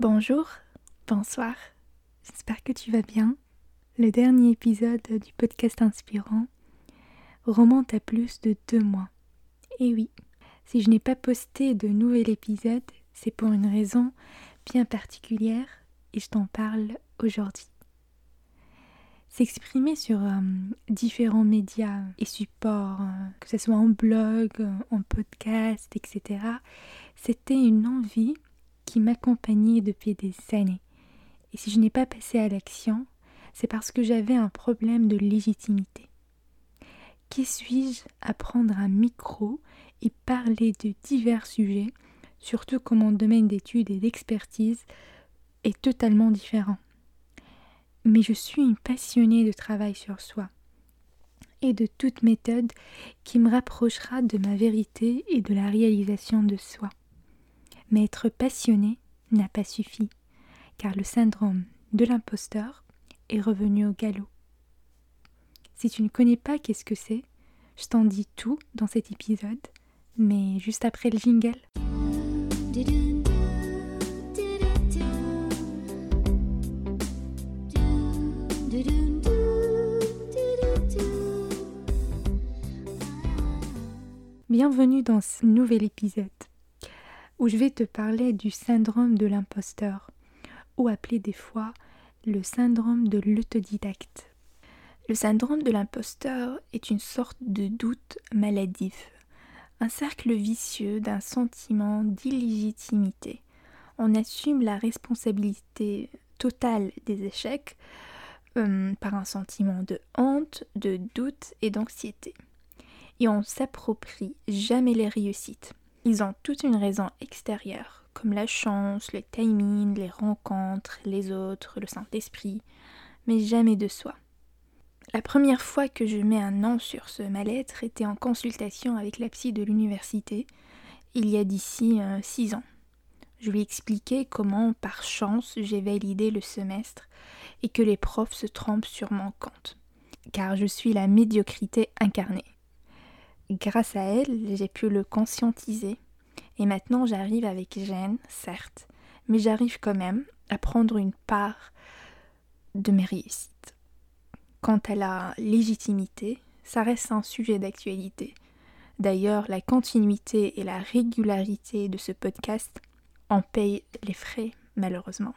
Bonjour, bonsoir, j'espère que tu vas bien. Le dernier épisode du podcast inspirant remonte à plus de deux mois. Et oui, si je n'ai pas posté de nouvel épisode, c'est pour une raison bien particulière et je t'en parle aujourd'hui. S'exprimer sur euh, différents médias et supports, euh, que ce soit en blog, en podcast, etc., c'était une envie qui m'accompagnait depuis des années. Et si je n'ai pas passé à l'action, c'est parce que j'avais un problème de légitimité. Qui suis-je à prendre un micro et parler de divers sujets, surtout quand mon domaine d'études et d'expertise est totalement différent Mais je suis une passionnée de travail sur soi et de toute méthode qui me rapprochera de ma vérité et de la réalisation de soi. Mais être passionné n'a pas suffi, car le syndrome de l'imposteur est revenu au galop. Si tu ne connais pas qu'est-ce que c'est, je t'en dis tout dans cet épisode, mais juste après le jingle. Bienvenue dans ce nouvel épisode où je vais te parler du syndrome de l'imposteur, ou appelé des fois le syndrome de l'autodidacte. Le syndrome de l'imposteur est une sorte de doute maladif, un cercle vicieux d'un sentiment d'illégitimité. On assume la responsabilité totale des échecs euh, par un sentiment de honte, de doute et d'anxiété. Et on s'approprie jamais les réussites. Ils ont toute une raison extérieure, comme la chance, le timing, les rencontres, les autres, le Saint-Esprit, mais jamais de soi. La première fois que je mets un nom sur ce mal-être était en consultation avec la psy de l'université, il y a d'ici euh, six ans. Je lui expliquais comment, par chance, j'ai validé le semestre et que les profs se trompent sur mon compte, car je suis la médiocrité incarnée. Grâce à elle, j'ai pu le conscientiser. Et maintenant, j'arrive avec gêne, certes, mais j'arrive quand même à prendre une part de mes réussites. Quant à la légitimité, ça reste un sujet d'actualité. D'ailleurs, la continuité et la régularité de ce podcast en payent les frais, malheureusement.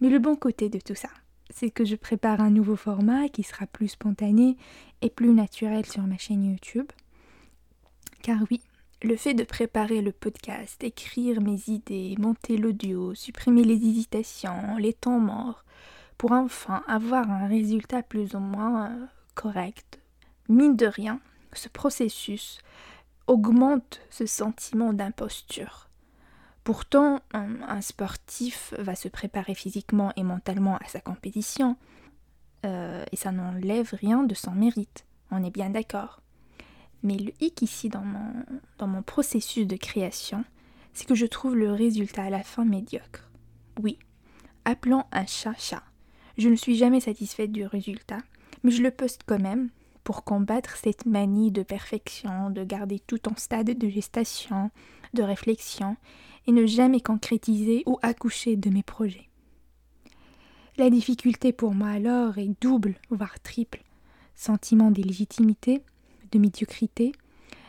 Mais le bon côté de tout ça, c'est que je prépare un nouveau format qui sera plus spontané et plus naturel sur ma chaîne YouTube. Car oui, le fait de préparer le podcast, écrire mes idées, monter l'audio, supprimer les hésitations, les temps morts, pour enfin avoir un résultat plus ou moins euh, correct, mine de rien, ce processus augmente ce sentiment d'imposture. Pourtant, un, sportif va se préparer physiquement et mentalement à sa compétition, euh, et ça n'enlève rien de son mérite, on est bien d'accord. Mais le hic ici dans mon, dans mon processus de création, c'est que je trouve le résultat à la fin médiocre. Oui, appelons un chat chat. Je ne suis jamais satisfaite du résultat, mais je le poste quand même pour combattre cette manie de perfection, de garder tout en stade de gestation, de réflexion, et ne jamais concrétiser ou accoucher de mes projets. La difficulté pour moi alors est double, voire triple. Sentiment d'illégitimité, de médiocrité,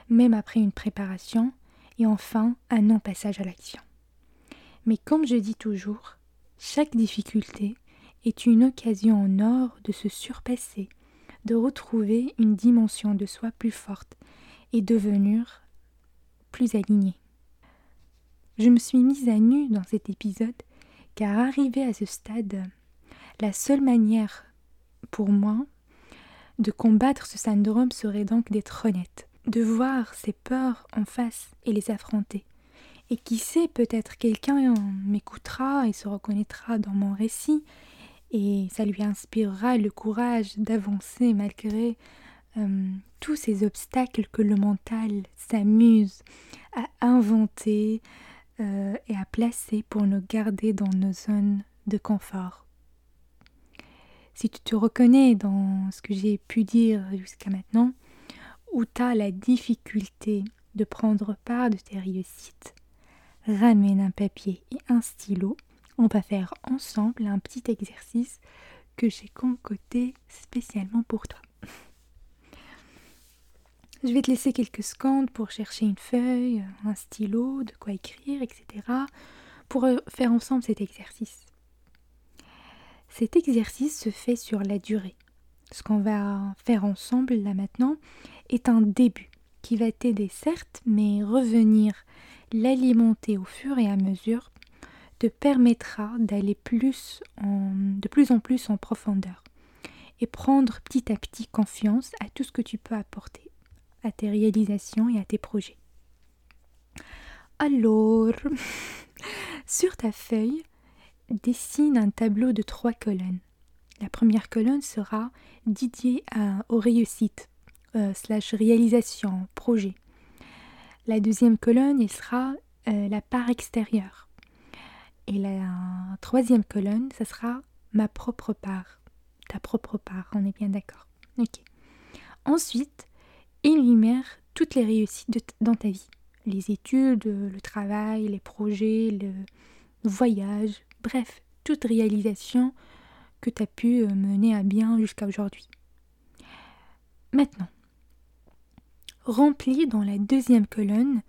même après une préparation, et enfin un non-passage à l'action. Mais comme je dis toujours, chaque difficulté est une occasion en or de se surpasser, de retrouver une dimension de soi plus forte et devenir plus aligné. Je me suis mise à nu dans cet épisode car arrivé à ce stade, la seule manière pour moi de combattre ce syndrome serait donc d'être honnête, de voir ses peurs en face et les affronter. Et qui sait, peut-être quelqu'un m'écoutera et se reconnaîtra dans mon récit, et ça lui inspirera le courage d'avancer malgré euh, tous ces obstacles que le mental s'amuse à inventer euh, et à placer pour nous garder dans nos zones de confort si tu te reconnais dans ce que j'ai pu dire jusqu'à maintenant, ou tu as la difficulté de prendre part de tes réussites, ramène un papier et un stylo on va faire ensemble un petit exercice que j'ai concocté spécialement pour toi. Je vais te laisser quelques secondes pour chercher une feuille, un stylo, de quoi écrire, etc. pour euh, faire ensemble cet exercice. Cet exercice se fait sur la durée. Ce qu'on va faire ensemble là maintenant est un début qui va t'aider certes, mais revenir l'alimenter au fur et à mesure te permettra d'aller plus de plus en plus en profondeur et prendre petit à petit confiance à tout ce que tu peux apporter à tes réalisations et à tes projets. Alors, sur ta feuille, dessine un tableau de trois colonnes. La première colonne sera dédiée aux réussites, euh, slash réalisation, projet. La deuxième colonne, il sera euh, la part extérieure. Et la troisième colonne, ce sera ma propre part. Ta propre part, on est bien d'accord. Ok. Ensuite, énumère toutes les réussites dans ta vie. Les études, le travail, les projets, le voyage, bref, toute réalisation que tu as pu euh, mener à bien jusqu'à aujourd'hui. Maintenant, remplis dans la deuxième colonne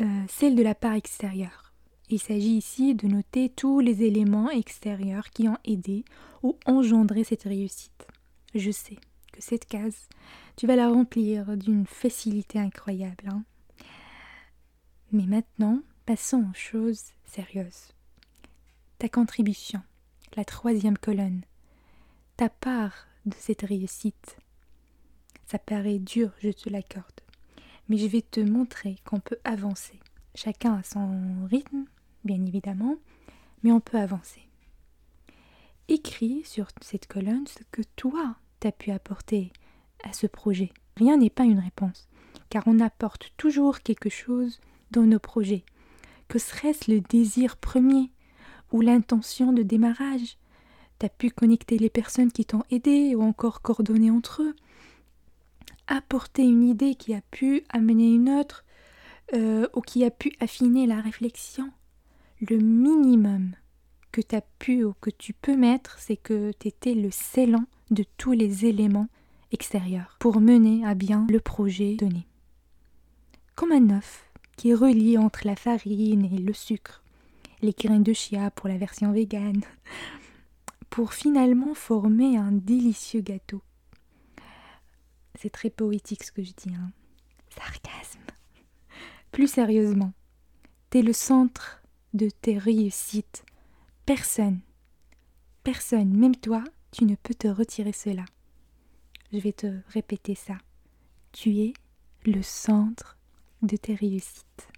euh, celle de la part extérieure. Il s'agit ici de noter tous les éléments extérieurs qui ont aidé ou engendré cette réussite. Je sais que cette case tu vas la remplir d'une facilité incroyable. Hein. Mais maintenant, passons aux choses sérieuses. Ta contribution, la troisième colonne, ta part de cette réussite. Ça paraît dur, je te l'accorde, mais je vais te montrer qu'on peut avancer. Chacun a son rythme, bien évidemment, mais on peut avancer. Écris sur cette colonne ce que toi t'as pu apporter à ce projet. Rien n'est pas une réponse, car on apporte toujours quelque chose dans nos projets, que serait-ce le désir premier ou l'intention de démarrage. T'as pu connecter les personnes qui t'ont aidé ou encore coordonner entre eux. Apporter une idée qui a pu amener une autre euh, ou qui a pu affiner la réflexion. Le minimum que tu as pu ou que tu peux mettre, c'est que tu étais le scellant de tous les éléments extérieur pour mener à bien le projet donné. Comme un œuf qui relie entre la farine et le sucre, les graines de chia pour la version végane, pour finalement former un délicieux gâteau. C'est très poétique ce que je dis, hein. Sarcasme. Plus sérieusement, t'es le centre de tes réussites. Personne, personne, même toi, tu ne peux te retirer cela. Je vais te répéter ça. Tu es le centre de tes réussites.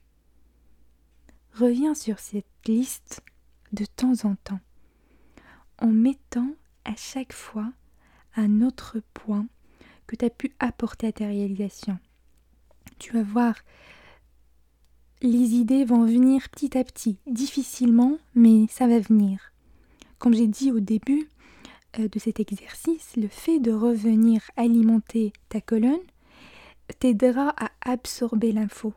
Reviens sur cette liste de temps en temps en mettant à chaque fois un autre point que tu as pu apporter à ta réalisation. Tu vas voir, les idées vont venir petit à petit, difficilement, mais ça va venir. Comme j'ai dit au début, euh, de cet exercice, le fait de revenir alimenter ta colonne t'aidera à absorber l'info,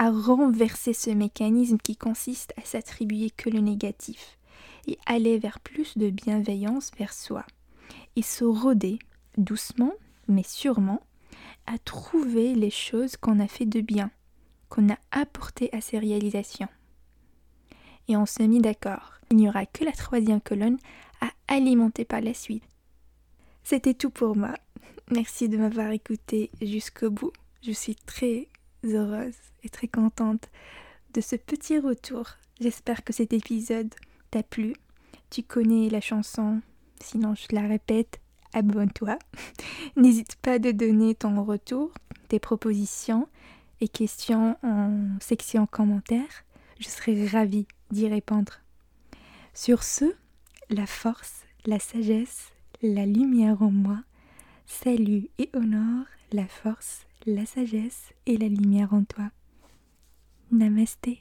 à renverser ce mécanisme qui consiste à s'attribuer que le négatif et aller vers plus de bienveillance vers soi et se rôder doucement mais sûrement à trouver les choses qu'on a fait de bien, qu'on a apporté à ces réalisations. Et on se mit d'accord, il n'y aura que la troisième colonne à alimenter par la suite. C'était tout pour moi. Merci de m'avoir écouté jusqu'au bout. Je suis très heureuse et très contente de ce petit retour. J'espère que cet épisode t'a plu. Tu connais la chanson, sinon je la répète, abonne-toi. N'hésite pas de donner ton retour, tes propositions et questions en section commentaires. Je serai ravie d'y répondre. Sur ce, la force, la sagesse, la lumière en moi, salue et honore la force, la sagesse et la lumière en toi. Namasté.